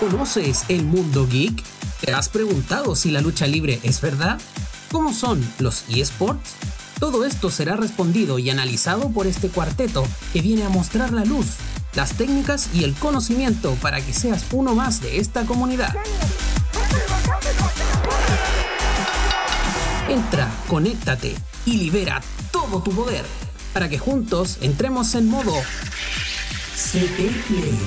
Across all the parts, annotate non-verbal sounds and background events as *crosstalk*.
¿Conoces el mundo geek? ¿Te has preguntado si la lucha libre es verdad? ¿Cómo son los eSports? Todo esto será respondido y analizado por este cuarteto que viene a mostrar la luz, las técnicas y el conocimiento para que seas uno más de esta comunidad. Entra, conéctate y libera todo tu poder para que juntos entremos en modo CT Play.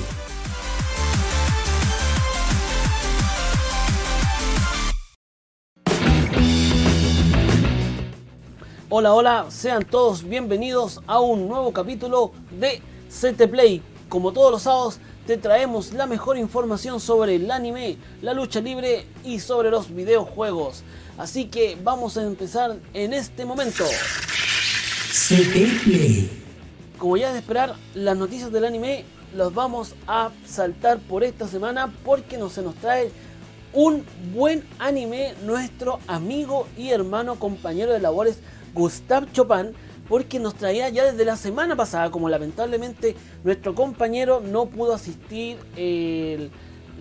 Hola, hola, sean todos bienvenidos a un nuevo capítulo de CT Play. Como todos los sábados, te traemos la mejor información sobre el anime, la lucha libre y sobre los videojuegos. Así que vamos a empezar en este momento. Como ya es de esperar, las noticias del anime las vamos a saltar por esta semana porque no se nos trae un buen anime nuestro amigo y hermano compañero de labores Gustav Chopin porque nos traía ya desde la semana pasada, como lamentablemente nuestro compañero no pudo asistir el,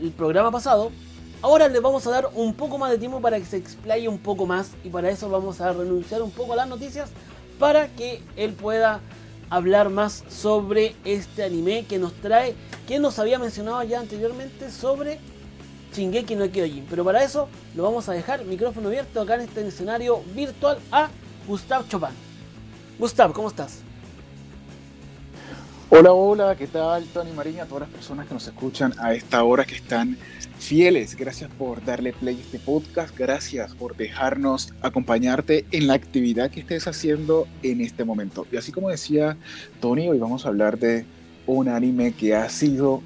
el programa pasado. Ahora le vamos a dar un poco más de tiempo para que se explaye un poco más y para eso vamos a renunciar un poco a las noticias para que él pueda hablar más sobre este anime que nos trae, que nos había mencionado ya anteriormente sobre Shingeki no Kyojin. Pero para eso lo vamos a dejar micrófono abierto acá en este escenario virtual a Gustav Chopin. Gustav, ¿cómo estás? Hola, hola, ¿qué tal Tony Mariña? A todas las personas que nos escuchan a esta hora que están fieles. Gracias por darle play a este podcast. Gracias por dejarnos acompañarte en la actividad que estés haciendo en este momento. Y así como decía Tony, hoy vamos a hablar de un anime que ha sido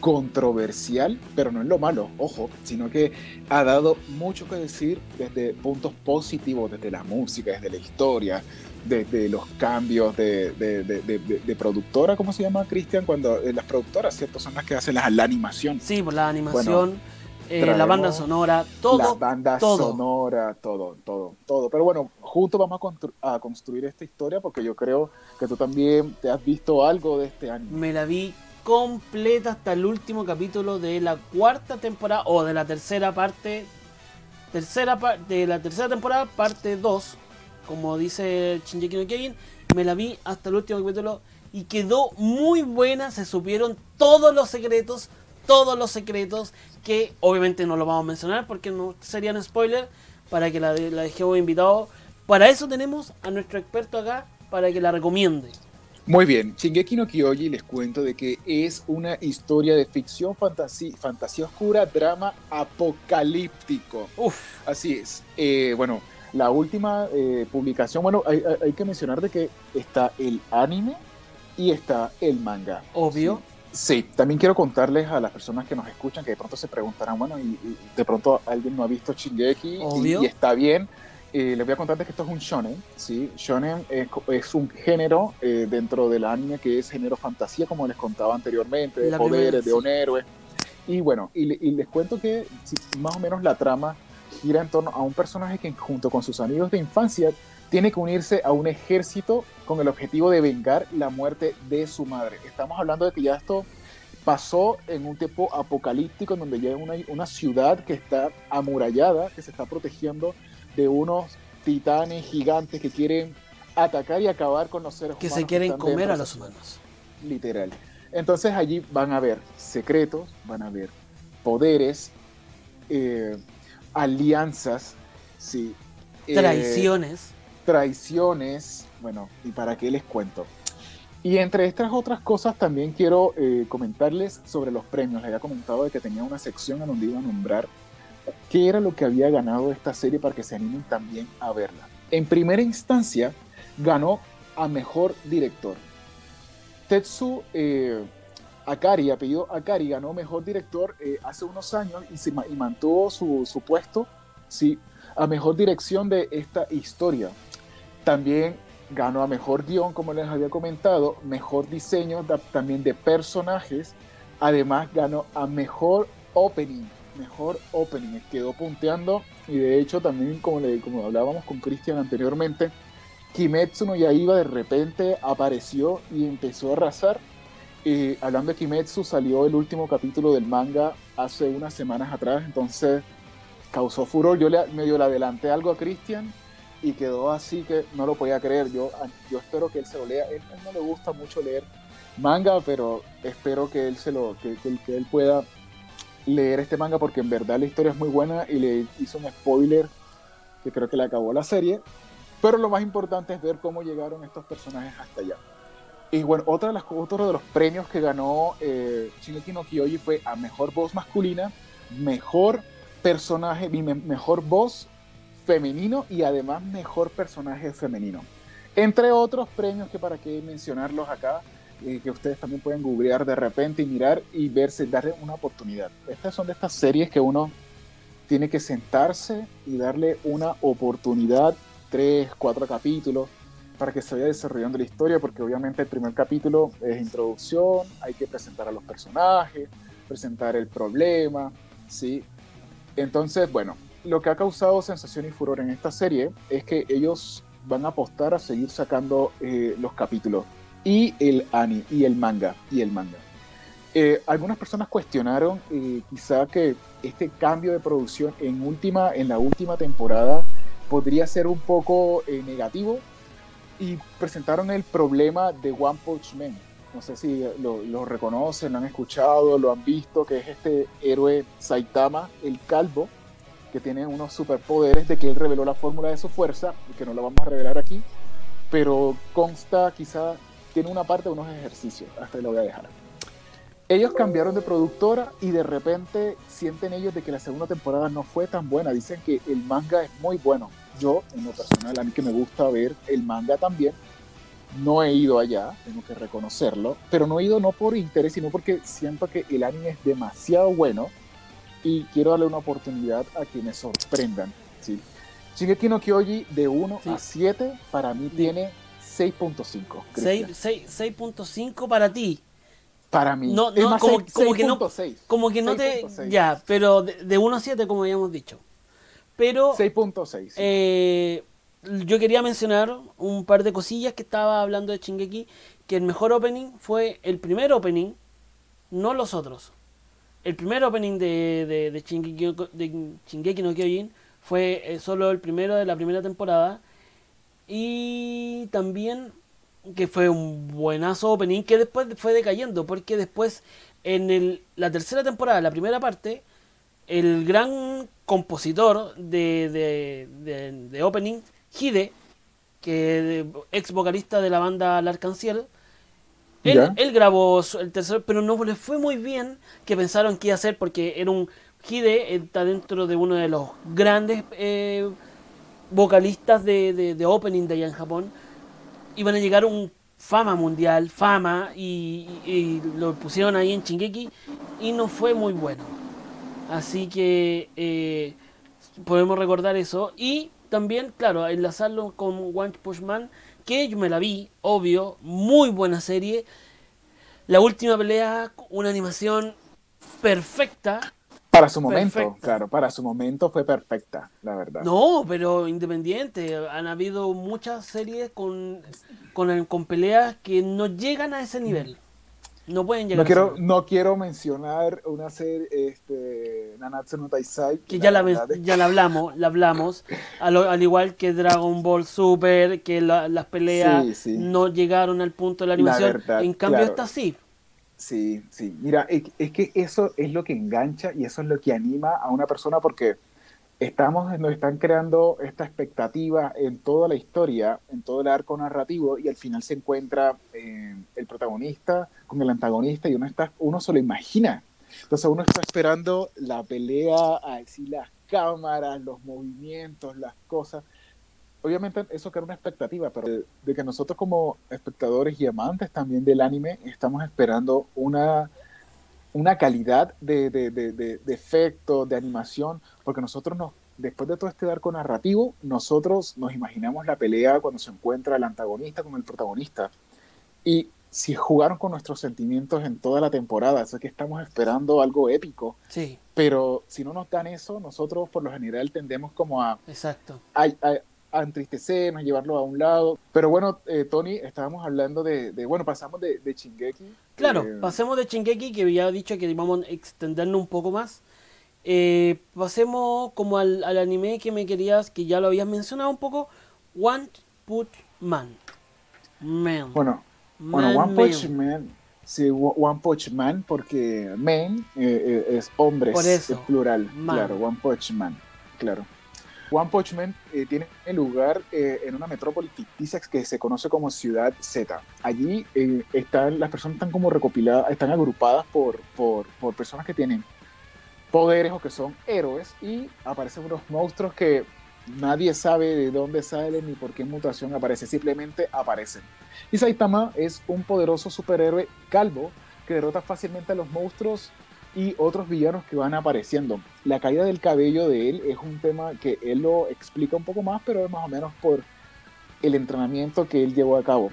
controversial, pero no es lo malo, ojo, sino que ha dado mucho que decir desde puntos positivos, desde la música, desde la historia, desde los cambios de, de, de, de productora, ¿cómo se llama, Cristian? Cuando eh, las productoras, ¿cierto? Son las que hacen la, la animación. Sí, por la animación, Bueno, eh, la banda sonora, todo. la banda todo. sonora, todo, todo, todo. Pero bueno, juntos vamos a, constru- a construir esta historia porque yo creo que tú también te has visto algo de este anime. Me la vi completa hasta el último capítulo de la cuarta temporada o de la tercera parte. Tercera pa- de la tercera temporada, parte 2. Como dice Shinji no Kyojin, me la vi hasta el último capítulo y quedó muy buena. Se supieron todos los secretos, todos los secretos que obviamente no lo vamos a mencionar porque no serían spoiler para que la, la dejemos invitado. Para eso tenemos a nuestro experto acá para que la recomiende. Muy bien, Shingeki no Kyoji les cuento de que es una historia de ficción, fantasía, fantasía oscura, drama apocalíptico. Uf, Así es. Eh, bueno, la última eh, publicación, bueno, hay, hay- que mencionar de que está el anime y está el manga. obvio. Sí, también quiero contarles a las personas que nos escuchan que de pronto se preguntarán, bueno, y, y de pronto alguien no ha visto Shingeki y, Obvio. y está bien. Eh, les voy a contarles que esto es un shonen, ¿sí? Shonen es, es un género eh, dentro del anime que es género fantasía, como les contaba anteriormente, de La poderes, primera, de sí. un héroe. Y bueno, y, y les cuento que sí, más o menos la trama gira en torno a un personaje que junto con sus amigos de infancia tiene que unirse a un ejército con el objetivo de vengar la muerte de su madre. Estamos hablando de que ya esto pasó en un tiempo apocalíptico en donde ya hay una, una ciudad que está amurallada, que se está protegiendo de unos titanes gigantes que quieren atacar y acabar con los seres que humanos. se quieren comer dentro a los humanos. literal. Entonces allí van a haber secretos, van a haber poderes, eh, alianzas, sí, eh, Traiciones. traiciones, bueno, y para qué les cuento. Y entre estas otras cosas también quiero eh, comentarles sobre los premios. Les había comentado de que tenía una sección en donde iba a nombrar qué era lo que había ganado esta serie para que se animen también a verla. En primera instancia, ganó a Mejor Director. Tetsu eh, Akari, apellido Akari, ganó Mejor Director eh, hace unos años y, se mantuvo su, su puesto sí, a Mejor Dirección de esta historia. También ganó a Mejor Guión, como les había comentado, Mejor Diseño da- también de personajes. Además ganó a Mejor Opening. Mejor Opening. Quedó punteando y de hecho también, como, le, como hablábamos con Cristian anteriormente, Kimetsu no Yaiba de repente apareció y empezó a arrasar. Eh, hablando de Kimetsu, salió el último capítulo del manga hace unas semanas atrás, entonces causó furor. Yo le, medio le adelanté algo a Christian y quedó así que no lo podía creer. Yo, yo espero que él se lo lea. Él, él no le gusta mucho leer manga, pero espero que él se lo, que, que, él pueda leer este manga porque en verdad la historia es muy buena y le hizo un spoiler que creo que le acabó la serie. Pero lo más importante es ver cómo llegaron estos personajes hasta allá. Y bueno, otra de otro de los premios que ganó eh, Shingeki no fue a mejor voz masculina, mejor personaje, mejor voz femenino y además mejor personaje femenino. Entre otros premios que para qué mencionarlos acá, eh, que ustedes también pueden googlear de repente y mirar y verse, darle una oportunidad. Estas son de estas series que uno tiene que sentarse y darle una oportunidad, tres, cuatro capítulos, para que se vaya desarrollando la historia, porque obviamente el primer capítulo es introducción, hay que presentar a los personajes, presentar el problema, ¿sí? Entonces, bueno, lo que ha causado sensación y furor en esta serie es que ellos van a apostar a seguir sacando eh, los capítulos y el ani y el manga y el manga. Eh, algunas personas cuestionaron eh, quizá que este cambio de producción en última en la última temporada podría ser un poco negativo y presentaron el problema de One Punch Man. No sé si lo, lo, reconocen, lo han escuchado, lo han visto, que es este héroe Saitama, el calvo, que tiene unos superpoderes de que él reveló la fórmula de su fuerza, que no la vamos a revelar aquí, pero consta quizá tiene una parte de unos ejercicios, hasta ahí lo voy a dejar. Ellos cambiaron de productora y de repente sienten ellos de que la segunda temporada no fue tan buena. Dicen que el manga es muy bueno. Yo, en lo personal, a mí que me gusta ver el manga también, no he ido allá, tengo que reconocerlo, pero no he ido no por interés, sino porque siento que el anime es demasiado bueno y quiero darle una oportunidad a que me sorprendan. ¿sí? Shingeki no Kyoji de 1 sí. a 7 para mí tiene 6.5. 6.5 para ti. Para mí. No, no, como, 6, como, 6. que no, como que no 6. te. Ya, pero de, de 1 a 7, como habíamos dicho. Pero. 6.6. Eh, yo quería mencionar un par de cosillas que estaba hablando de Shingeki. Que el mejor opening fue el primer opening, no los otros. El primer opening de, de, de, Shingeki, de Shingeki no Kyojin fue eh, solo el primero de la primera temporada y también que fue un buenazo opening que después fue decayendo porque después en el, la tercera temporada, la primera parte, el gran compositor de, de, de, de opening, Hide, que ex vocalista de la banda L'Arc-en-Ciel, él, él, grabó el tercero, pero no le fue muy bien que pensaron que iba a ser porque era un Hide, está dentro de uno de los grandes eh, vocalistas de, de, opening de allá en Japón iban a llegar un fama mundial, fama, y, y, y, lo pusieron ahí en Shingeki y no fue muy bueno. Así que eh, podemos recordar eso. Y también, claro, enlazarlo con One Punch Man, que yo me la vi, obvio, muy buena serie. La última pelea, una animación perfecta, para su momento, claro, para su momento fue perfecta, la verdad. No, pero independiente, han habido muchas series con, con, con peleas que no llegan a ese nivel. No pueden llegar no quiero, No quiero mencionar una serie, este, Nanatsu no Taisai. Que, ya, la, la ya la hablamos, la hablamos. Al, al, igual que Dragon Ball Super, que la, las peleas sí, sí. no llegaron al punto de la animación. Verdad, en cambio, claro. esta sí. Sí, sí. Mira, es, es, que eso es lo que engancha y eso es lo que anima a una persona porque estamos, nos están creando esta expectativa en toda la historia, en todo el arco narrativo y al final se encuentra eh, el protagonista con el antagonista y uno, está, uno se lo imagina. Entonces uno está esperando la pelea, así las cámaras, los movimientos, las cosas obviamente eso crea una expectativa, pero de, de, que nosotros como espectadores y amantes también del anime estamos esperando una, una calidad de, de, de efecto, de animación, porque nosotros nos, después de todo este arco narrativo, nosotros nos imaginamos la pelea cuando se encuentra el antagonista con el protagonista. Y si jugaron con nuestros sentimientos en toda la temporada, es que estamos esperando algo épico. Sí. Pero si no nos dan eso, nosotros por lo general tendemos como a... Exacto. a, a a entristecernos, llevarlo a un lado. Pero bueno, eh, Tony, estábamos hablando de, bueno, pasamos de, de Chingeki. Claro, eh, pasemos de Chingeki, que había dicho que íbamos a extendernos un poco más. Eh, pasemos como al, anime que me querías, que ya lo habías mencionado un poco, One Punch Man. Man. Bueno, bueno One Punch Man. Sí, One Punch Man, porque man es hombres, es plural. Claro, One Punch Man, claro. One Punch Man eh, tiene lugar eh, en una metrópoli ficticia que se conoce como Ciudad Z. Allí eh, están, las personas están como recopiladas, están agrupadas por, por, por, personas que tienen poderes o que son héroes y aparecen unos monstruos que nadie sabe de dónde salen ni por qué mutación aparece, simplemente aparecen. Y Saitama es un poderoso superhéroe calvo que derrota fácilmente a los monstruos y otros villanos que van apareciendo. La caída del cabello de él es un tema que él lo explica un poco más, pero es más o menos por el entrenamiento que él llevó a cabo.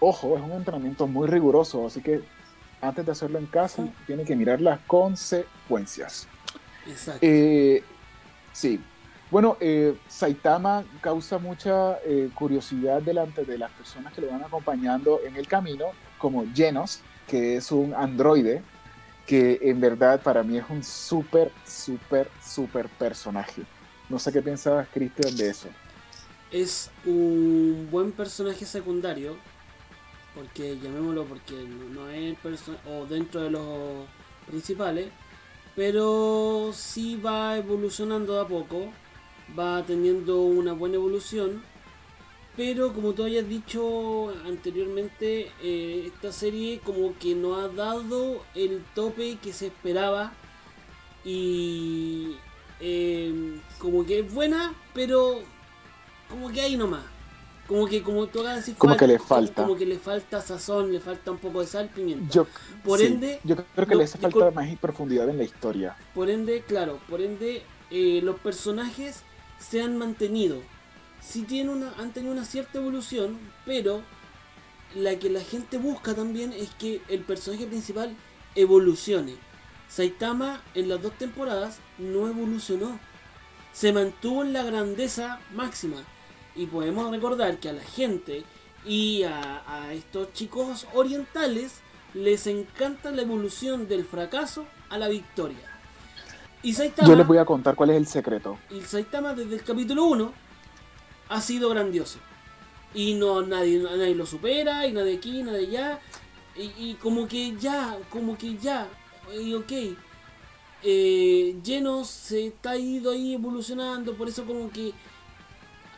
Ojo, es un entrenamiento muy riguroso, así que antes de hacerlo en casa, tiene que mirar las consecuencias. Exacto. Eh, sí. Bueno, eh, Saitama causa mucha eh, curiosidad delante de las personas que lo van acompañando en el camino, como Genos, que es un androide que en verdad para mí es un súper, súper, súper personaje. No sé qué pensabas, Cristian, de eso. Es un buen personaje secundario, porque llamémoslo porque no es o dentro de los principales, pero sí va evolucionando de a poco, va teniendo una buena evolución pero como tú hayas dicho anteriormente, eh, esta serie como que no ha dado el tope que se esperaba. Y em, como que es buena, pero como que ahí nomás. Como que como tú acabas decir, como que le falta. Como, que le falta sazón, le falta un poco de sal, pimienta. Yo, por ende, yo creo que le hace falta más profundidad en la historia. Por ende, claro, por ende, eh, los personajes se han mantenido sí tiene una, han tenido una cierta evolución, pero la que la gente busca también es que el personaje principal evolucione. Saitama en las dos temporadas no evolucionó. Se mantuvo en la grandeza máxima. Y podemos recordar que a la gente y a, estos chicos orientales les encanta la evolución del fracaso a la victoria. Y Saitama, Yo les voy a contar cuál es el secreto. Y Saitama desde el capítulo 1 ha sido grandioso. Y no nadie, nadie lo supera, y nadie aquí, nadie allá. Y, como que ya, como que ya, y ok. Eh, Llenos se está ido ahí evolucionando, por eso como que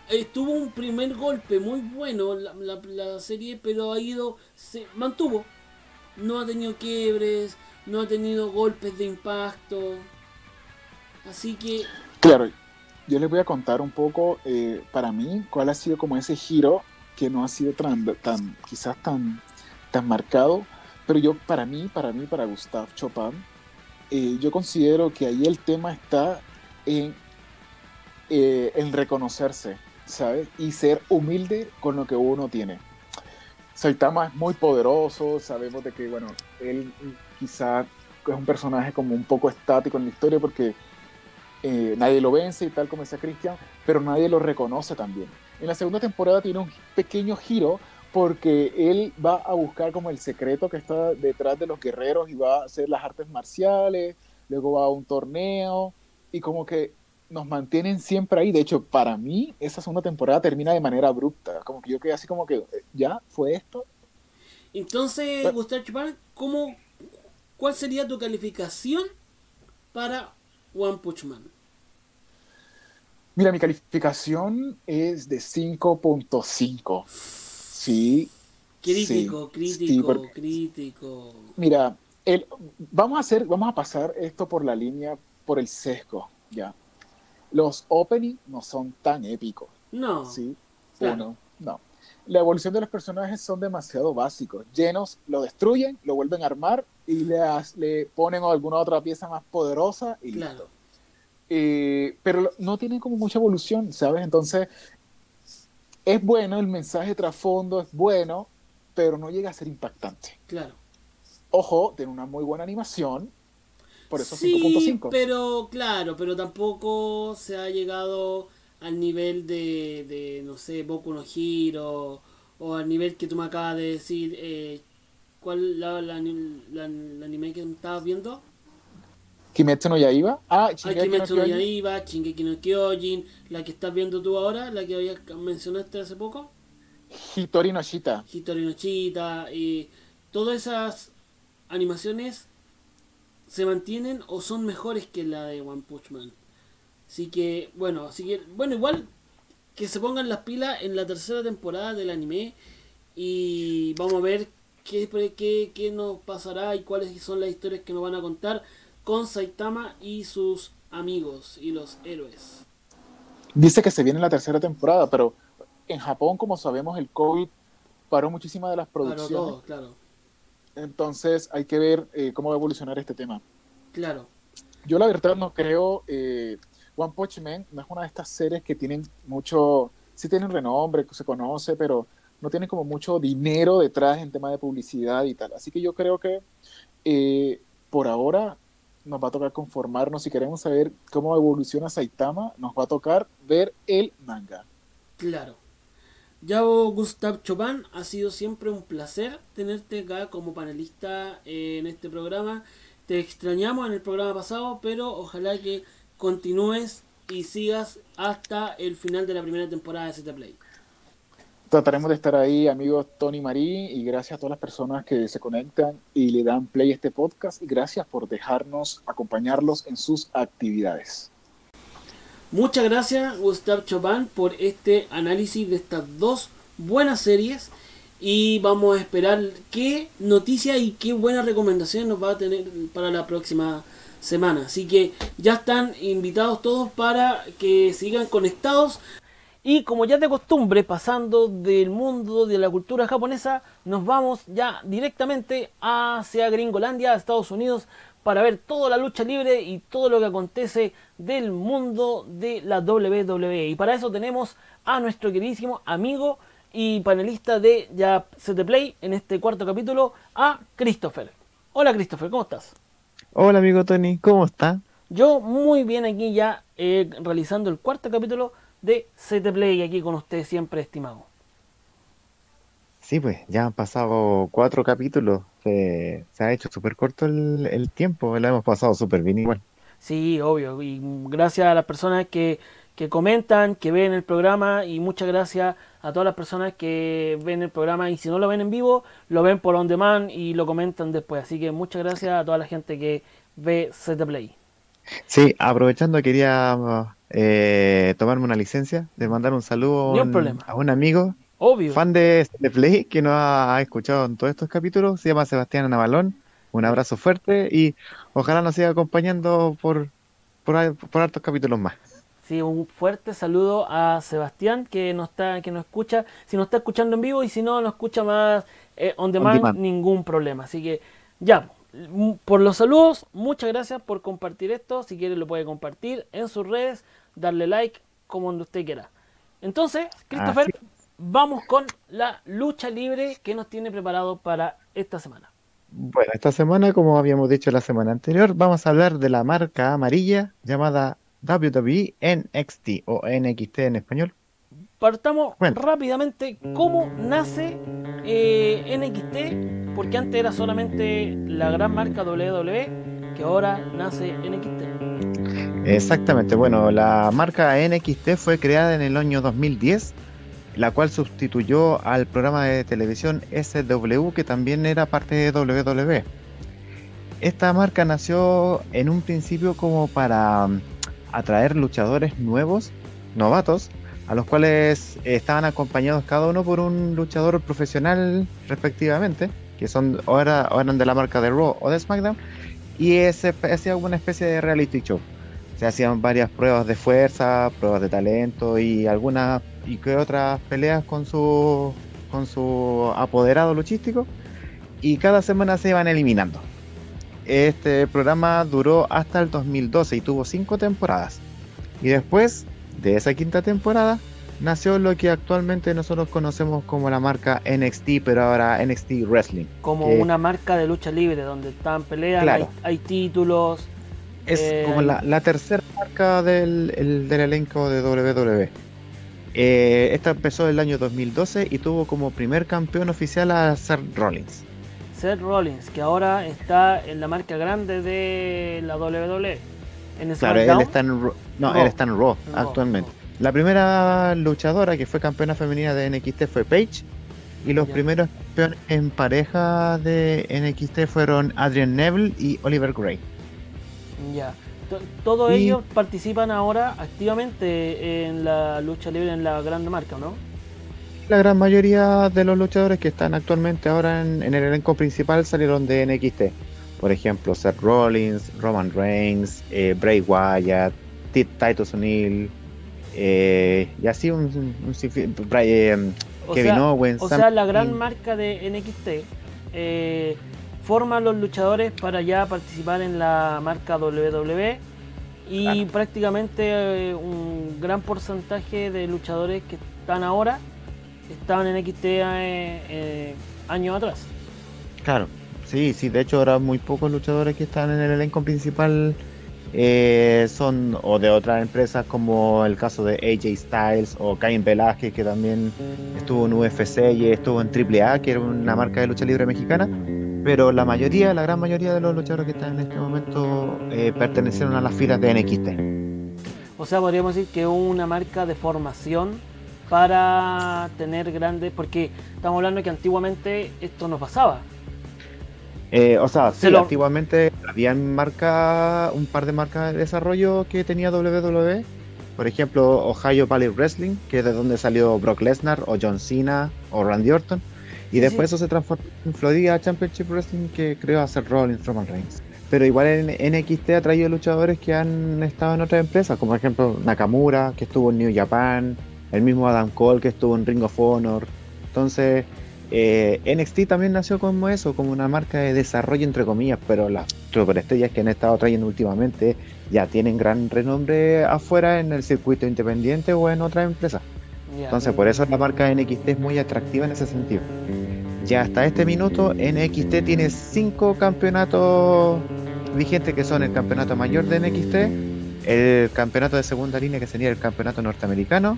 estuvo un primer golpe muy bueno la, la, serie, pero ha ido, se mantuvo. No ha tenido quiebres, no ha tenido golpes de impacto. Así que... Claro, yo les voy a contar un poco, eh, para mí, cuál ha sido como ese giro que no ha sido tan, tan quizás tan, tan marcado, pero yo, para mí, para mí, para Gustave Chopin, eh, yo considero que ahí el tema está en, eh, en reconocerse, ¿sabes? Y ser humilde con lo que uno tiene. Saitama es muy poderoso, sabemos de que, bueno, él quizás es un personaje como un poco estático en la historia porque eh, nadie lo vence y tal como decía Cristian, pero nadie lo reconoce también. En la segunda temporada tiene un pequeño giro porque él va a buscar como el secreto que está detrás de los guerreros y va a hacer las artes marciales, luego va a un torneo y como que nos mantienen siempre ahí. De hecho, para mí esa segunda temporada termina de manera abrupta, como que yo quedé así como que eh, ya fue esto. Entonces, Gustavo Chupar, ¿cómo, ¿cuál sería tu calificación para One Punch Man? Mira, mi calificación es de 5.5. Sí. Crítico, crítico, crítico. Mira, el, vamos a hacer, vamos a pasar esto por la línea, por el sesgo, ya. Los openings no son tan épicos. No. Sí. Uno, no. La evolución de los personajes son demasiado básicos. Llenos lo destruyen, lo vuelven a armar y le, le ponen alguna otra pieza más poderosa y listo. Eh, pero no tienen como mucha evolución, ¿sabes? Entonces, es bueno, el mensaje trasfondo es bueno, pero no llega a ser impactante. Claro. Ojo, tiene una muy buena animación, por eso sí, 5.5. Pero claro, pero tampoco se ha llegado al nivel de, de no sé, Boku no Hero o al nivel que tú me acabas de decir. Eh, ¿Cuál la, la, la, la anime que estabas viendo? Kimetsu no Yaiba. Ah, Shingeki Kimetsu no, Yaiba, Shingeki no Kyojin, la que estás viendo tú ahora, la que mencionaste hace poco. Hitori no Shita. Hitori no Shita y todas esas animaciones se mantienen o son mejores que la de One Punch Man. Así que, bueno, así que, bueno, igual que se pongan las pilas en la tercera temporada del anime y vamos a ver qué, qué, qué nos pasará y cuáles son las historias que nos van a contar con Saitama y sus amigos y los héroes. Dice que se viene la tercera temporada, pero en Japón, como sabemos, el COVID paró muchísimas de las producciones. claro. Entonces hay que ver eh, cómo va a evolucionar este tema. Claro. Yo la verdad no creo, eh, One Punch Man no es una de estas series que tienen mucho, sí tienen renombre, se conoce, pero no tienen como mucho dinero detrás en tema de publicidad y tal. Así que yo creo que eh, por ahora nos va a tocar conformarnos. Si queremos saber cómo evoluciona Saitama, nos va a tocar ver el manga. Claro. Yao Gustav Chopin, ha sido siempre un placer tenerte acá como panelista en este programa. Te extrañamos en el programa pasado, pero ojalá que continúes y sigas hasta el final de la primera temporada de ZT Play. Trataremos de estar ahí, amigos Tony Marí, y gracias a todas las personas que se conectan y le dan play a este podcast. Y gracias por dejarnos acompañarlos en sus actividades. Muchas gracias, Gustav Chopin, por este análisis de estas dos buenas series. Y vamos a esperar qué noticias y qué buenas recomendaciones nos va a tener para la próxima semana. Así que ya están invitados todos para que sigan conectados y como ya de costumbre, pasando del mundo de la cultura japonesa, nos vamos ya directamente hacia Gringolandia, Estados Unidos, para ver toda la lucha libre y todo lo que acontece del mundo de la WWE. Y para eso tenemos a nuestro queridísimo amigo y panelista de ya CT Play en este cuarto capítulo, a Christopher. Hola Christopher, ¿cómo estás? Hola amigo Tony, ¿cómo está? Yo muy bien aquí ya eh, realizando el cuarto capítulo de CT Play aquí con usted siempre estimado. Sí, pues ya han pasado cuatro capítulos, se, ha hecho súper corto el, tiempo, lo hemos pasado súper bien igual. Sí, obvio, y gracias a las personas que, que comentan, que ven el programa y muchas gracias a todas las personas que ven el programa y si no lo ven en vivo, lo ven por on demand y lo comentan después. Así que muchas gracias a toda la gente que ve CT Play. Sí, aprovechando quería eh, tomarme una licencia de mandar un saludo a un amigo, Obvio. fan de, Play, que nos ha, escuchado en todos estos capítulos, se llama Sebastián Navalón. Un abrazo fuerte y ojalá nos siga acompañando por, por, por hartos capítulos más. Sí, un fuerte saludo a Sebastián que nos está, que nos escucha, si nos está escuchando en vivo y si no nos escucha más eh, on, demand, ningún problema. Así que ya, por los saludos, muchas gracias por compartir esto. Si quiere lo puede compartir en sus redes, darle like, como donde usted quiera. Entonces, Christopher, vamos con la lucha libre que nos tiene preparado para esta semana. Bueno, esta semana, como habíamos dicho la semana anterior, vamos a hablar de la marca amarilla llamada WWE NXT o NXT en español. Partamos rápidamente cómo nace eh, NXT, porque antes era solamente la gran marca WWE, que ahora nace NXT. Exactamente, bueno, la marca NXT fue creada en el año 2010, la cual sustituyó al programa de televisión SW, que también era parte de WWE. Esta marca nació en un principio como para atraer luchadores nuevos, novatos, a los cuales estaban acompañados cada uno por un luchador profesional respectivamente, que son o, eran de la marca de Raw o de SmackDown, y ese hacía una especie de reality show. Se hacían varias pruebas de fuerza, pruebas de talento y algunas y que otras peleas con su con su apoderado luchístico y cada semana se iban eliminando. Este programa duró hasta el 2012 y tuvo cinco temporadas. Y después de esa quinta temporada nació lo que actualmente nosotros conocemos como la marca NXT, pero ahora NXT Wrestling. Como una marca de lucha libre, donde están peleas, hay, títulos. Es Eh, como la, la tercera marca del, el- del elenco de WWE. Eh, esta empezó el año 2012 y tuvo como primer campeón oficial a Seth Rollins. Seth Rollins, que ahora está en la marca grande de la WWE. En Claro, él está en no, él está en Raw En Raw, actualmente. La primera luchadora que fue campeona femenina de NXT fue Paige. Y los Ya. primeros campeones en pareja de NXT fueron Adrian Neville y Oliver Gray. Ya. To- Todos Y- ellos participan ahora activamente en la lucha libre en la grande marca, ¿no? La gran mayoría de los luchadores que están actualmente ahora en, en el elenco principal salieron de NXT. Por ejemplo, Seth Rollins, Roman Reigns, eh, Bray Wyatt, Ti- Titus O'Neil, eh, y así un, un sinfín- Bray- eh, Kevin sea, Owens. o Sam- sea, la gran marca de NXT eh, forma a los luchadores para ya participar en la marca WWE y Claro. prácticamente un gran porcentaje de luchadores que están ahora estaban en NXT eh, eh, años atrás. Claro, sí, sí, de hecho ahora muy pocos luchadores que están en el elenco principal eh, son o de otras empresas como el caso de AJ Styles o Cain Velázquez que también estuvo en UFC y estuvo en AAA que era una marca de lucha libre mexicana pero la mayoría, la gran mayoría de los luchadores que están en este momento eh, pertenecieron a las filas de NXT. O sea, podríamos decir que una marca de formación para tener grandes, porque estamos hablando que antiguamente esto no pasaba. Eh, o sea, Se sí, lo- antiguamente habían marca, un par de marcas de desarrollo que tenía WWE. Por ejemplo, Ohio Valley Wrestling, que es de donde salió Brock Lesnar, o John Cena, o Randy Orton. Y Sí, después sí. eso se transformó en Florida Championship Wrestling, que a Seth Rollins, Roman Reigns. Pero igual en NXT ha traído luchadores que han estado en otras empresas, como por ejemplo Nakamura, que estuvo en New Japan, el mismo Adam Cole, que estuvo en Ring of Honor. Entonces, eh, NXT también nació como eso, como una marca de desarrollo entre comillas, pero las superestrellas que han estado trayendo últimamente ya tienen gran renombre afuera en el circuito independiente o en otras empresas. Entonces por eso la marca NXT es muy atractiva en ese sentido. Ya hasta este minuto NXT tiene cinco campeonatos vigentes que son el campeonato mayor de NXT, el campeonato de segunda línea que sería el campeonato norteamericano,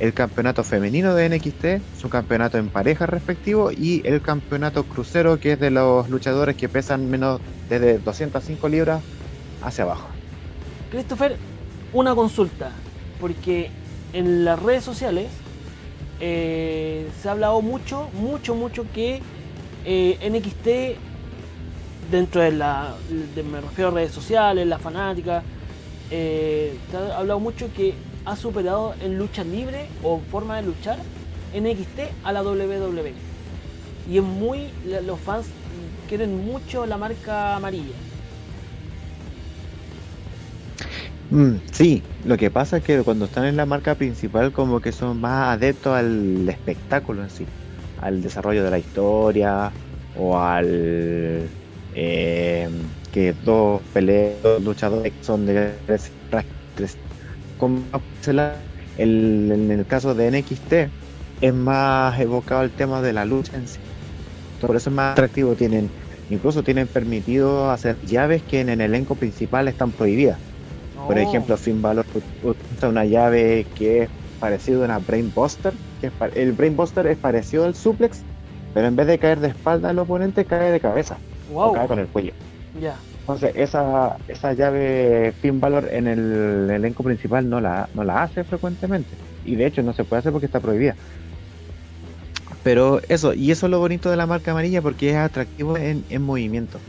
el campeonato femenino de NXT, su campeonato en pareja respectivo y el campeonato crucero que es de los luchadores que pesan menos desde 205 libras hacia abajo. Christopher, una consulta, porque en las redes sociales eh, se ha hablado mucho, mucho, mucho que eh, NXT, dentro de la, de- me refiero a redes sociales, la fanática, eh, se ha hablado mucho que ha superado en lucha libre o forma de luchar NXT a la WWE. Y es muy, los fans quieren mucho la marca amarilla. Mm, sí, lo que pasa es que cuando están en la marca principal como que son más adeptos al espectáculo en sí, al desarrollo de la historia o al eh, que dos peleas, luchadores son de tres, tres- el, en el caso de NXT es más evocado el tema de la lucha en sí. Por eso es más atractivo, tienen incluso tienen permitido hacer llaves que en el elenco principal están prohibidas. Por Oh. ejemplo, Finn Balor ut- utiliza una llave que es parecido a una Brain Buster. Que es el Brain Buster es parecido al suplex, pero en vez de caer de espalda al oponente, cae de cabeza o cae con el cuello. ya. Entonces, esa, esa llave Finn Balor en el elenco principal no la, no la hace frecuentemente. Y de hecho, no se puede hacer porque está prohibida. Pero eso, y eso es lo bonito de la marca amarilla porque es atractivo en, en movimiento.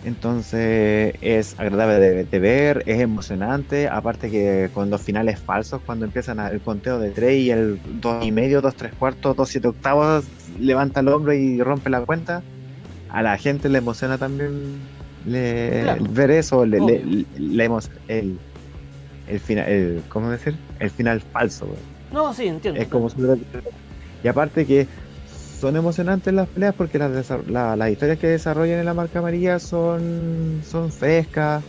Entonces es agradable de, ver, es emocionante, aparte que con los finales falsos, cuando empiezan el conteo de 3 y el 2 y medio, 2 3 cuartos, 2 7 octavos, levanta el hombro y rompe la cuenta, a la gente le emociona también le- Claro. ver eso, le, le- Obvio. le emo- el, el final, el, ¿cómo decir? El final falso. No, sí, entiendo. Es como Y aparte que son emocionantes las peleas porque las, la- las historias que desarrollan en la marca amarilla son, son frescas,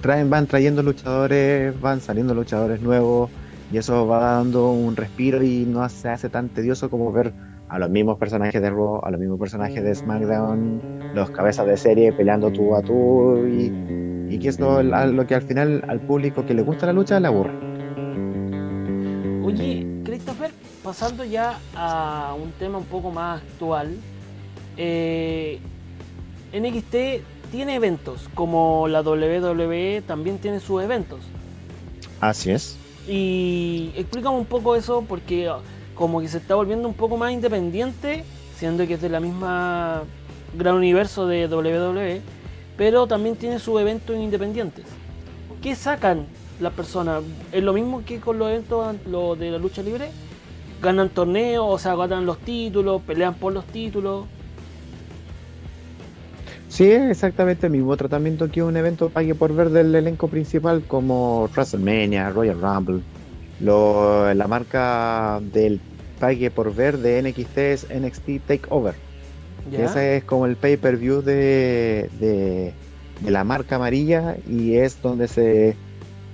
traen, van trayendo luchadores, van saliendo luchadores nuevos y eso va dando un respiro y no se hace tan tedioso como ver a los mismos personajes de Raw, a los mismos personajes de SmackDown, los cabezas de serie peleando tú a tú y, y que eso a lo que al final al público que le gusta la lucha le aburre. Oye, Christopher, pasando ya a un tema un poco más actual, eh, NXT tiene eventos, como la WWE también tiene sus eventos. Así es. Y explícame un poco eso porque como que se está volviendo un poco más independiente, siendo que es de la misma gran universo de WWE, pero también tiene sus eventos independientes. ¿Qué sacan las personas? ¿Es lo mismo que con los eventos lo de la lucha libre? ¿Ganan torneos, o sea, ganan los títulos, pelean por los títulos? Sí, exactamente el mismo tratamiento que un evento pague por ver del elenco principal como WrestleMania, Royal Rumble. Lo, la marca del pague por ver de NXT es NXT Takeover. Ese es como el pay-per-view de, de, la marca amarilla y es donde se,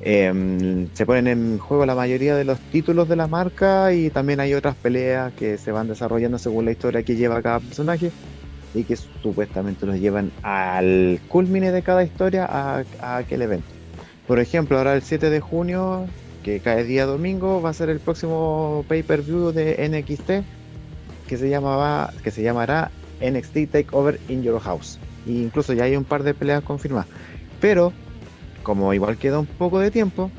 em, se ponen en juego la mayoría de los títulos de la marca y también hay otras peleas que se van desarrollando según la historia que lleva cada personaje y que supuestamente nos llevan al culmine de cada historia a, aquel evento. Por ejemplo, ahora el 7 de junio, que cae día domingo, va a ser el próximo pay-per-view de NXT que se, llamaba, que se llamará NXT Takeover in Your House. E incluso ya hay un par de peleas confirmadas. Pero, como igual queda un poco de tiempo,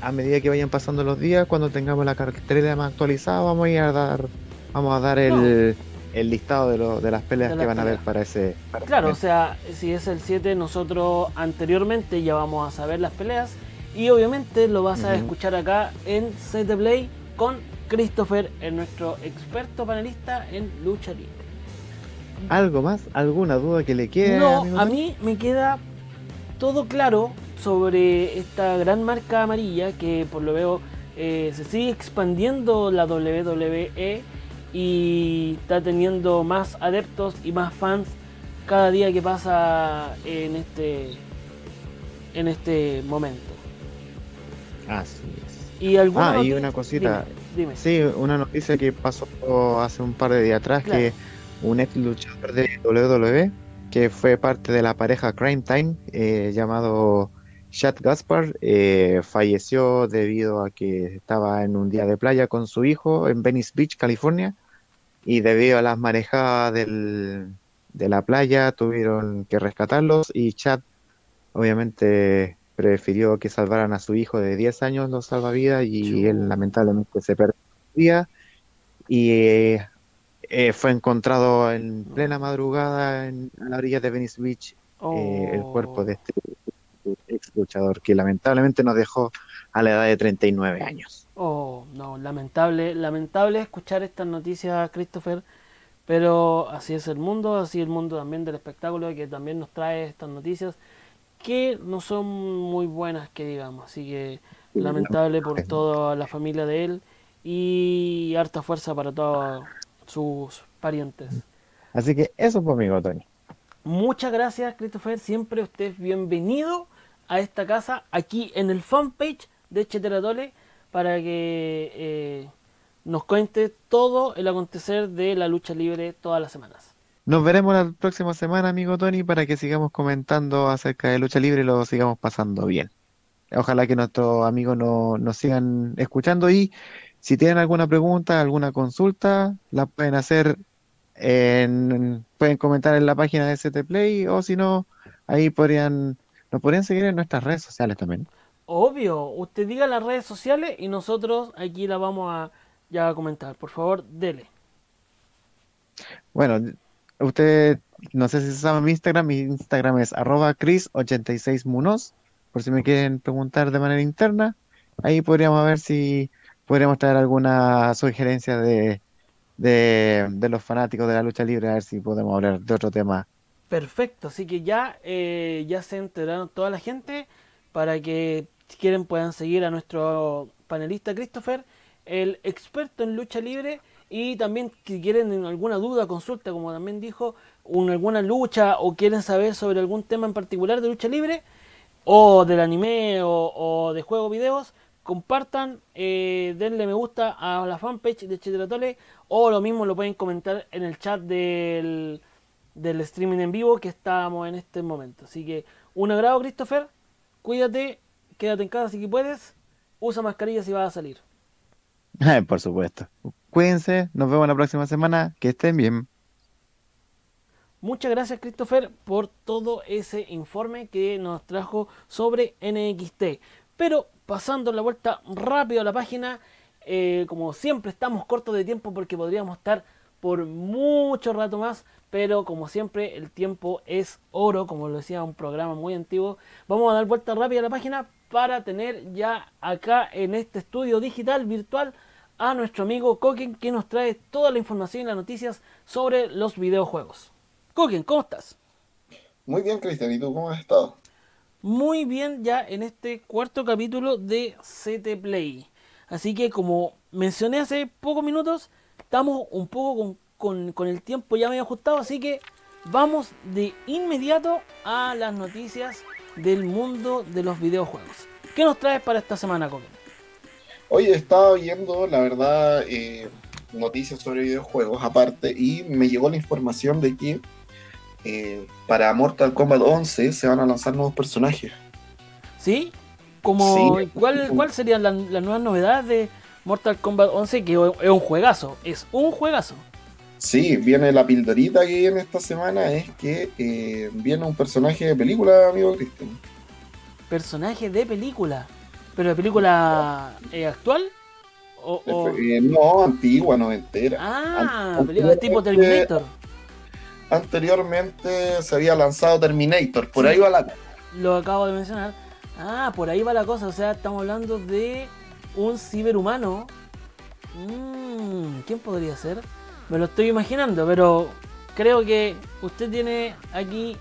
a medida que vayan pasando los días, cuando tengamos la cartelera más actualizada, vamos a ir a dar, vamos a dar el el listado de, de las peleas que van a ver para ese. claro, o sea, si es el 7, nosotros anteriormente ya vamos a saber las peleas. Y obviamente lo vas a escuchar acá en CT Play con Christopher, nuestro experto panelista en lucha libre. ¿Algo más? ¿Alguna duda que le quede? No, a mí me queda todo claro sobre esta gran marca amarilla que por lo veo eh, se sigue expandiendo la WWE y está teniendo más adeptos y más fans cada día que pasa en este en este momento. Así es. Y ah, y una cosita. Dime, Sí, una noticia que pasó hace un par de días atrás que un ex luchador de WWE que fue parte de la pareja Crime Time eh, llamado Chad Gaspar eh, falleció debido a que estaba en un día de playa con su hijo en Venice Beach, California y debido a las marejadas del, de la playa tuvieron que rescatarlos y Chad obviamente prefirió que salvaran a su hijo de 10 años los salvavidas y él lamentablemente se perdió y eh, fue encontrado en plena madrugada en, la orilla de Venice Beach eh, el cuerpo de este ex luchador que lamentablemente nos dejó a la edad de 39 años. Oh, no, lamentable, lamentable escuchar estas noticias, Christopher, pero así es el mundo, así el mundo también del espectáculo que también nos trae estas noticias que no son muy buenas, que digamos, así que lamentable por toda la familia de él y harta fuerza para todos sus parientes. Así que eso fue amigo Tony. Muchas gracias, Christopher. Siempre usted es bienvenido a esta casa aquí en el fanpage de Cheteratole para que eh, nos cuente todo el acontecer de la lucha libre todas las semanas. Nos veremos la próxima semana, amigo Tony, para que sigamos comentando acerca de lucha libre y lo sigamos pasando bien. Ojalá que nuestros amigos nos sigan escuchando y si tienen alguna pregunta, alguna consulta, la pueden hacer en, pueden comentar en la página de ST Play o si no, ahí podrían, nos podrían seguir en nuestras redes sociales también. Obvio, usted diga las redes sociales y nosotros aquí la vamos a ya a comentar. Por favor, dele. Bueno, usted, no sé si se sabe mi Instagram, mi Instagram es arroba cris86munos, por si me quieren preguntar de manera interna, ahí podríamos ver si podríamos traer alguna sugerencia de, de, de los fanáticos de la lucha libre, a ver si podemos hablar de otro tema. Perfecto, así que ya, eh, ya se enteraron toda la gente para que si quieren puedan seguir a nuestro panelista Christopher, el experto en lucha libre y también si quieren alguna duda, consulta, como también dijo, alguna lucha o quieren saber sobre algún tema en particular de lucha libre o del anime o, de juego videos, compartan, eh, denle me gusta a la fanpage de Chetratole o lo mismo lo pueden comentar en el chat del, del streaming en vivo que estamos en este momento. Así que un agrado, Christopher cuídate, quédate en casa si puedes, usa mascarilla si vas a salir. *laughs* Por supuesto. Cuídense, nos vemos la próxima semana, que estén bien. Muchas gracias Christopher por todo ese informe que nos trajo sobre NXT. Pero pasando la vuelta rápido a la página, eh, como siempre estamos cortos de tiempo porque podríamos estar por mucho rato más, pero como siempre el tiempo es oro, como lo decía un programa muy antiguo. Vamos a dar vuelta rápida a la página para tener ya acá en este estudio digital virtual a nuestro amigo Koken que nos trae toda la información y las noticias sobre los videojuegos. Koken, ¿cómo estás? Muy bien, Cristian, ¿y tú cómo has estado? Muy bien ya en este cuarto capítulo de CT Play. Así que como mencioné hace pocos minutos, estamos un poco con, el tiempo ya medio ajustado, así que vamos de inmediato a las noticias del mundo de los videojuegos. ¿Qué nos traes para esta semana, Coque? Hoy he estado viendo, la verdad, eh, noticias sobre videojuegos aparte y me llegó la información de que eh, para Mortal Kombat 11 se van a lanzar nuevos personajes. ¿Sí? Como, ¿cuál, ¿Cuál serían las nuevas novedades de Mortal Kombat 11? Que es un juegazo, es un juegazo. Sí, viene la pildorita que viene esta semana, es que eh, viene un personaje de película, amigo Cristian. ¿Personaje de película? ¿Pero de película eh, actual? O, eh, no, antigua, noventera. Ah, película tipo Terminator. Anteriormente se había lanzado Terminator, por ahí va la... Lo acabo de mencionar. Ah, por ahí va la cosa, o sea, estamos hablando de un ciberhumano. Mmm, ¿Quién podría ser? Me lo estoy imaginando, pero creo que usted tiene aquí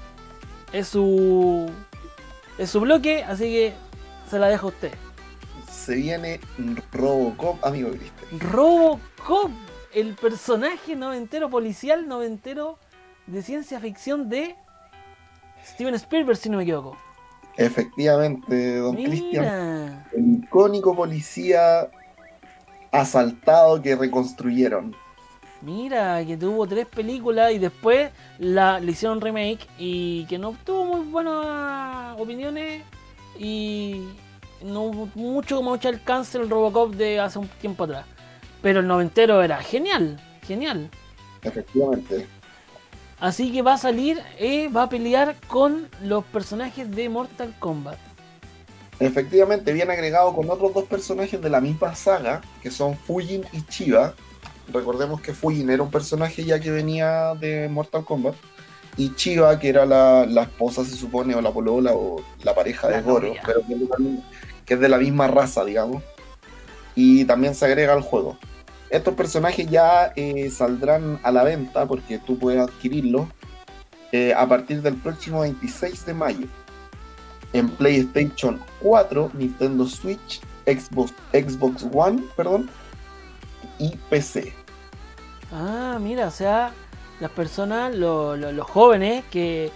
es su es su bloque, así que se la dejo a usted. Se viene Robocop, amigo Cristian. Robocop, el personaje noventero policial noventero de ciencia ficción de Steven Spielberg, si no me equivoco. Efectivamente, don Cristian. El icónico policía asaltado que reconstruyeron. Mira, que tuvo tres películas y después la, le hicieron remake y que no tuvo muy buenas opiniones y no hubo mucho como mucho alcance el Robocop de hace un tiempo atrás. Pero el noventero era genial, genial. Efectivamente. Así que va a salir, eh, va a pelear con los personajes de Mortal Kombat. Efectivamente, viene agregado con otros dos personajes de la misma saga, que son Fujin y Chiva. Recordemos que Fujin era un personaje ya que venía de Mortal Kombat. Y Chiva, que era la, esposa, se supone, o la polola, o la pareja de Goro, pero que es de la misma raza, digamos. Y también se agrega al juego. Estos personajes ya eh, saldrán a la venta porque tú puedes adquirirlos eh, a partir del próximo 26 de mayo en PlayStation 4, Nintendo Switch, Xbox, Xbox One, perdón, y PC. Ah, mira, o sea, las personas, los jóvenes que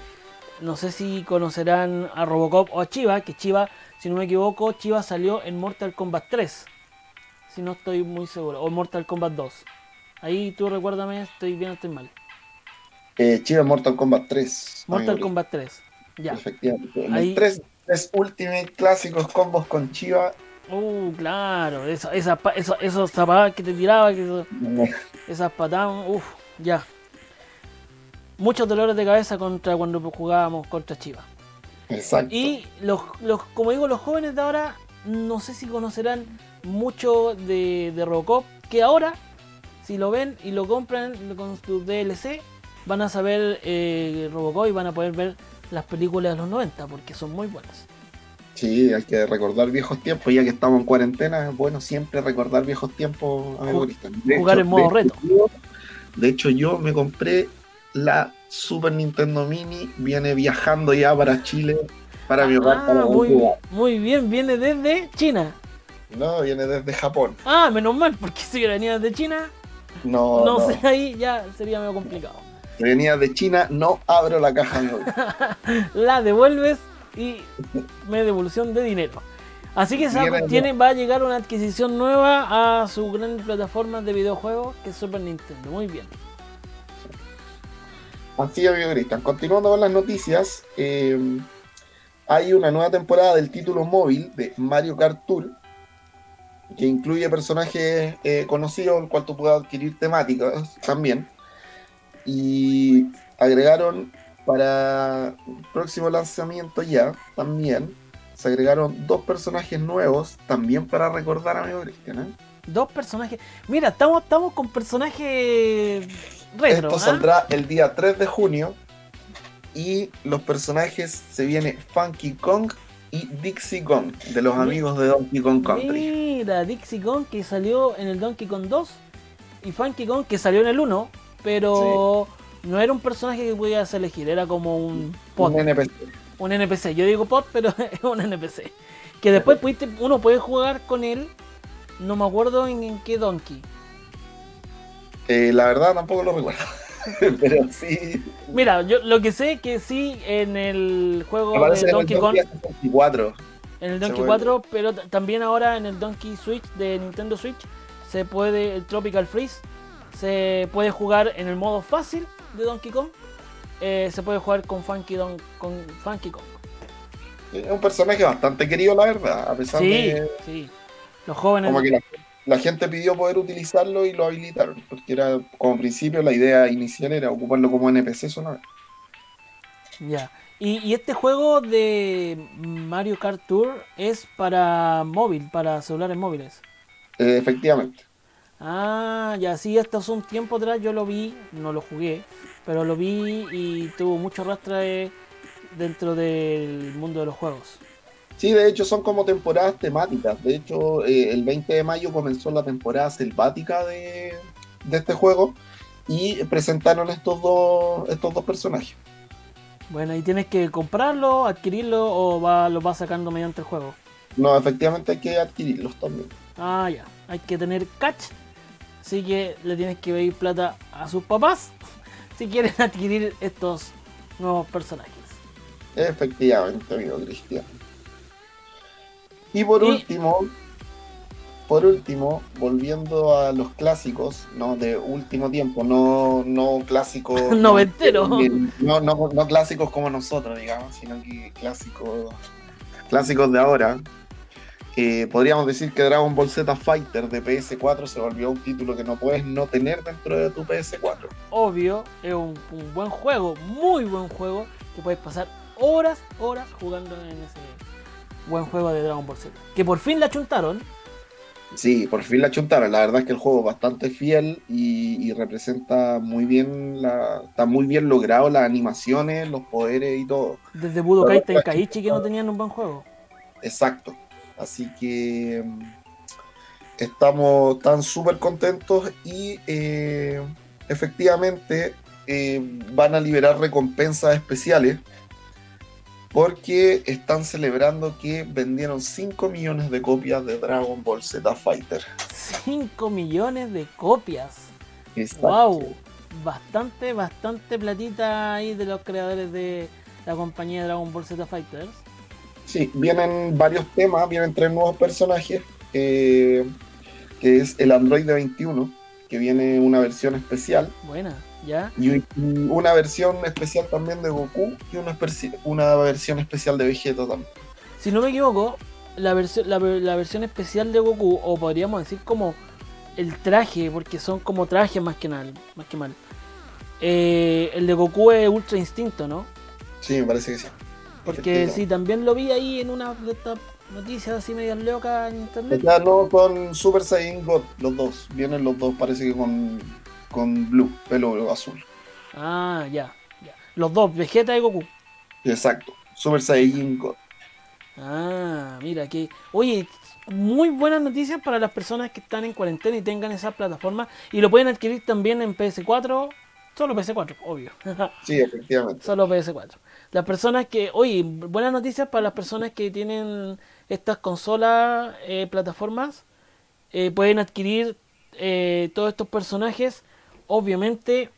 no sé si conocerán a Robocop o a Chiva, que Chiva, si no me equivoco, Chiva salió en Mortal Kombat 3 si no estoy muy seguro. O Mortal Kombat 2. Ahí tú recuérdame, estoy bien o estoy mal. Eh, Chiva Mortal Kombat 3. Mortal Kombat 3. Ya. Efectivamente. Ahí... Tres, tres Ultimate clásicos combos con Chiva. Uh, claro. Esa, esa, esos zapatos que te tiraba, que *laughs* esas patadas. Uff, ya. Muchos dolores de cabeza contra cuando jugábamos contra Chiva. Exacto. Y los, los, como digo, los jóvenes de ahora, no sé si conocerán mucho de, Robocop, que ahora, si lo ven y lo compran con su DLC, van a saber eh, Robocop y van a poder ver las películas de los 90, porque son muy buenas. Sí, hay que recordar viejos tiempos, ya que estamos en cuarentena, es bueno siempre recordar viejos tiempos, Jugar en modo reto. de hecho, yo me compré la Super Nintendo Mini, viene viajando ya para Chile, para mi hogar. Ah, muy, muy bien, viene desde China. No, viene desde Japón. Ah, menos mal, porque si venía desde China. No, no, sé, ahí ya sería medio complicado. Si venía de China, no abro la caja. *laughs* la devuelves y me devolución de dinero. Así que tiene, va a llegar una adquisición nueva a su gran plataforma de videojuegos que es Super Nintendo. Muy bien. Así amigo Cristian. Continuando con las noticias, eh, hay una nueva temporada del título móvil de Mario Kart Tour que incluye personajes eh, conocidos, el cual tú puedes adquirir temáticas también. Y agregaron para el próximo lanzamiento ya, también, se agregaron dos personajes nuevos, también para recordar, amigo Cristian. ¿eh? Dos personajes. Mira, estamos, estamos con personajes retro. Esto saldrá el día 3 de junio. Y los personajes se viene Funky Kong y Dixie Kong, de los Mi- amigos de Donkey Kong Country. Mira, Dixie Kong que salió en el Donkey Kong 2 y Funky Kong que salió en el 1, pero no era un personaje que podías elegir, era como un pod, Un NPC. un NPC. Yo digo pod, pero *laughs* es un NPC. Que después pudiste, uno puede jugar con él, no me acuerdo en, en qué Donkey. Eh, la verdad tampoco lo recuerdo. *laughs* Pero sí. Mira, yo lo que sé que sí en el juego Aparece de en el Donkey Kong, Donkey 64. en el Donkey vuelve. 4, pero también ahora en el Donkey Switch de Nintendo Switch se puede, el Tropical Freeze, se puede jugar en el modo fácil de Donkey Kong, eh, se puede jugar con Funky, Don- con Funky Kong. Es un personaje bastante querido, la verdad. A pesar Sí, de. sí. Los jóvenes. Como que la, la gente pidió poder utilizarlo y lo habilitaron. Porque era, como principio, la idea inicial era ocuparlo como NPC sonoro. Ya. Y, y este juego de Mario Kart Tour es para móvil, para celulares móviles. Eh, efectivamente. Ah, ya sí, esto hace un tiempo atrás yo lo vi, no lo jugué, pero lo vi y tuvo mucho arrastre dentro del mundo de los juegos. Sí, de hecho son como temporadas temáticas. De hecho, eh, el 20 de mayo comenzó la temporada selvática de, de este juego y presentaron estos dos, estos dos personajes. Bueno, y tienes que comprarlo, adquirirlo o va, lo vas sacando mediante el juego. No, efectivamente hay que adquirirlos también. Ah, ya, hay que tener catch, así que le tienes que pedir plata a sus papás *laughs* si quieren adquirir estos nuevos personajes. Efectivamente, amigo Cristian. Y por Y- último, por último, volviendo a los clásicos, ¿no? De último tiempo, no, no clásicos. *laughs* Noventero. No, no, no clásicos como nosotros, digamos, sino que clásicos, clásicos de ahora. Eh, podríamos decir que Dragon Ball Z Fighter de PS4 se volvió un título que no puedes no tener dentro de tu PS4. Obvio, es un, un buen juego, muy buen juego, que puedes pasar horas, horas jugando en ese buen juego de Dragon Ball Z. Que por fin la chuntaron. Sí, por fin la chuntaron. La verdad es que el juego es bastante fiel y, y representa muy bien la. Está muy bien logrado las animaciones, los poderes y todo. Desde Budokai Tenkaichi que no tenían un buen juego. Exacto. Así que mm, estamos tan súper contentos y eh, efectivamente eh, van a liberar recompensas especiales porque están celebrando que vendieron 5 millones de copias de Dragon Ball Z Fighter. 5 millones de copias. Exacto. Wow. Bastante, bastante platita ahí de los creadores de la compañía Dragon Ball Z Fighters. Sí, vienen varios temas, vienen tres nuevos personajes, eh, que es el Android de 21, que viene una versión especial, Buena, ¿ya? y una versión especial también de Goku y una, versión especial de Vegeta también. Si no me equivoco, la, versión la, ver- la versión especial de Goku, o podríamos decir como el traje, porque son como trajes más que, nada, más que mal. Eh, el de Goku es Ultra Instinto, ¿no? Sí, me parece que sí. Porque sí, también lo vi ahí en una de estas noticias así medias locas en internet. sea, no con Super Saiyan God, los dos. Vienen los dos, parece que con, con Blue, pelo azul. Ah, ya, ya. Los dos, Vegeta y Goku. Exacto, Super Saiyan God. Ah, mira que. Oye, muy buenas noticias para las personas que están en cuarentena y tengan esa plataforma. Y lo pueden adquirir también en PS4. Solo PS4, obvio. *laughs* Sí, efectivamente. Solo PS4. Las personas que. Oye, buenas noticias para las personas que tienen estas consolas, eh, plataformas. eh, pueden adquirir eh, todos estos personajes. Obviamente,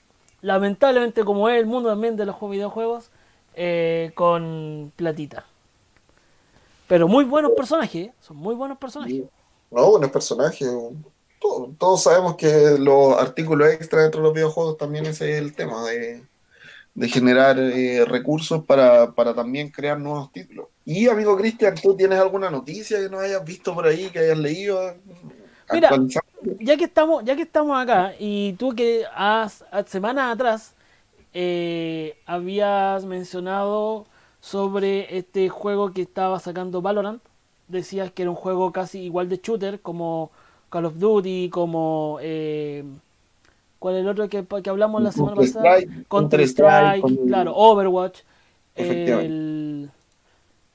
lamentablemente, como es el mundo también de los juegos- videojuegos, eh, con platita. Pero muy buenos personajes, ¿eh? son muy buenos personajes. No, buenos personajes. Todo- todos sabemos que los artículos extra dentro de los videojuegos también es el tema de, de generar eh, recursos para, para también crear nuevos títulos. Y amigo Cristian, ¿tú tienes alguna noticia que no hayas visto por ahí, que hayas leído? Mira, ya que estamos, ya que estamos acá, y tú que has, semanas atrás eh, habías mencionado sobre este juego que estaba sacando Valorant, decías que era un juego casi igual de shooter como Call of Duty, como eh, ¿cuál es el otro que, que hablamos la semana pasada? Counter Strike, claro, Overwatch. El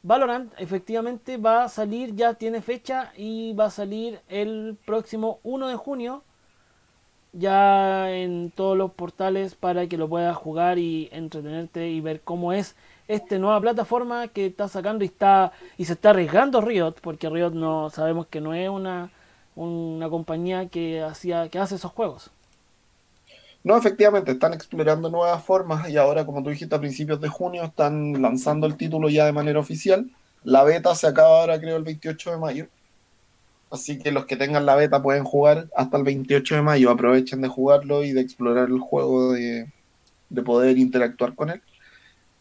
Valorant efectivamente va a salir, ya tiene fecha y va a salir el próximo 1 de junio ya en todos los portales para que lo puedas jugar y entretenerte y ver cómo es esta nueva plataforma que está sacando y está y se está arriesgando Riot porque Riot no sabemos que no es una, una compañía que hacía que hace esos juegos. No, efectivamente, están explorando nuevas formas y ahora, como tú dijiste, a principios de junio están lanzando el título ya de manera oficial. La beta se acaba ahora, creo, el 28 de mayo. Así que los que tengan la beta pueden jugar hasta el 28 de mayo. Aprovechen de jugarlo y de explorar el juego, de, poder interactuar con él.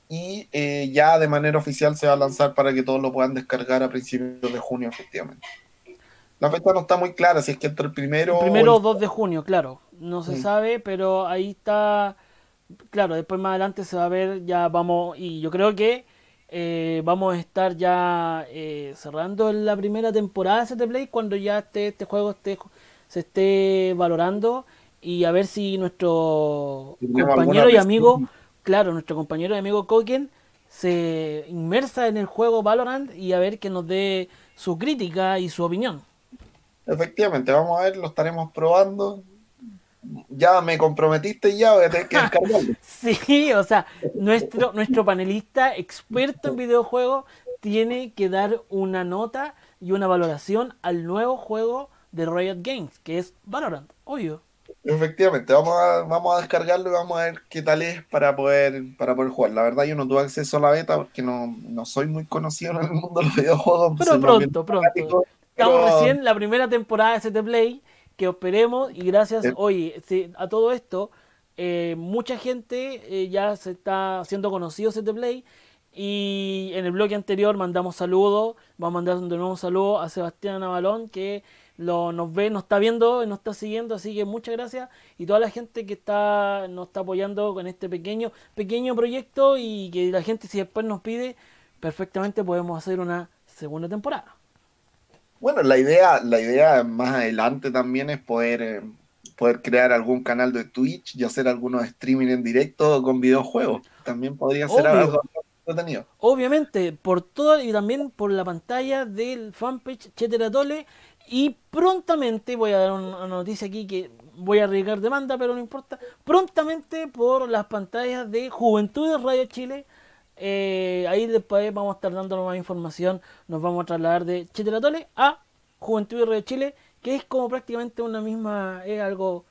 Y eh, ya de manera oficial se va a lanzar para que todos lo puedan descargar a principios de junio, efectivamente. La fecha no está muy clara, si es que entre el primero. El primero o 2 de junio, claro. No se mm. sabe, pero ahí está. Claro, después más adelante se va a ver, ya vamos. Y yo creo que eh, vamos a estar ya eh, cerrando la primera temporada de CT Play cuando ya este, este juego esté, se esté valorando y a ver si nuestro compañero y amigo, claro, nuestro compañero y amigo Koken se inmersa en el juego Valorant y a ver que nos dé su crítica y su opinión. Efectivamente, vamos a ver, lo estaremos probando. Ya me comprometiste ya, voy a tener que descargarlo. *laughs* sí, o sea, nuestro, nuestro panelista experto en videojuegos tiene que dar una nota y una valoración al nuevo juego de Riot Games, que es Valorant, obvio. Efectivamente, vamos a, vamos a descargarlo y vamos a ver qué tal es para poder, para poder jugar. La verdad, yo no tuve acceso a la beta porque no, no soy muy conocido en el mundo de los videojuegos. Pero pronto, pronto. Estamos recién la primera temporada de CT Play, que esperemos y gracias, hoy a todo esto, eh, mucha gente eh, ya se está haciendo conocido CT Play y en el bloque anterior mandamos saludos, vamos a mandar de nuevo un saludo a Sebastián Avalón que lo, nos ve, nos está viendo, nos está siguiendo, así que muchas gracias y toda la gente que está nos está apoyando con este pequeño pequeño proyecto y que la gente si después nos pide, perfectamente podemos hacer una segunda temporada. Bueno, la idea, la idea más adelante también es poder, eh, poder crear algún canal de Twitch y hacer algunos streaming en directo con videojuegos. También podría ser algo entretenido. Obviamente, por todo y también por la pantalla del fanpage Cheteratole. Y prontamente, voy a dar una noticia aquí que voy a arriesgar demanda, pero no importa. Prontamente por las pantallas de Juventud de Radio Chile eh, ahí después vamos a estar dando más información. Nos vamos a trasladar de Cheteratole a Juventud de Chile, que es como prácticamente una misma, es algo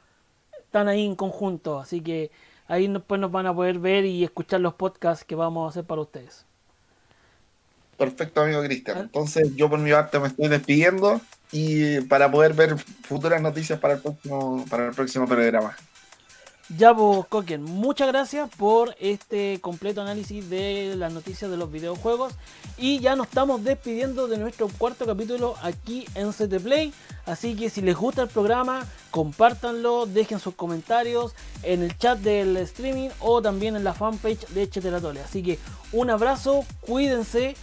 tan ahí en conjunto. Así que ahí después nos van a poder ver y escuchar los podcasts que vamos a hacer para ustedes. Perfecto, amigo Cristian. ¿Ah? Entonces, yo por mi parte me estoy despidiendo y para poder ver futuras noticias para el próximo, para el próximo programa. Ya vos, Koken, muchas gracias por este completo análisis de las noticias de los videojuegos. Y ya nos estamos despidiendo de nuestro cuarto capítulo aquí en CT Play. Así que si les gusta el programa, compártanlo, dejen sus comentarios en el chat del streaming o también en la fanpage de Cheteratole. Así que un abrazo, cuídense,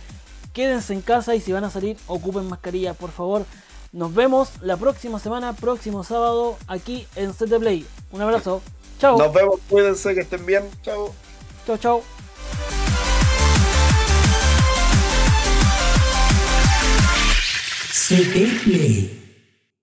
quédense en casa y si van a salir, ocupen mascarilla, por favor. Nos vemos la próxima semana, próximo sábado, aquí en CT Play. Un abrazo. Chao. Nos vemos, cuídense, que estén bien. Chao. Chao, chao. CT Play.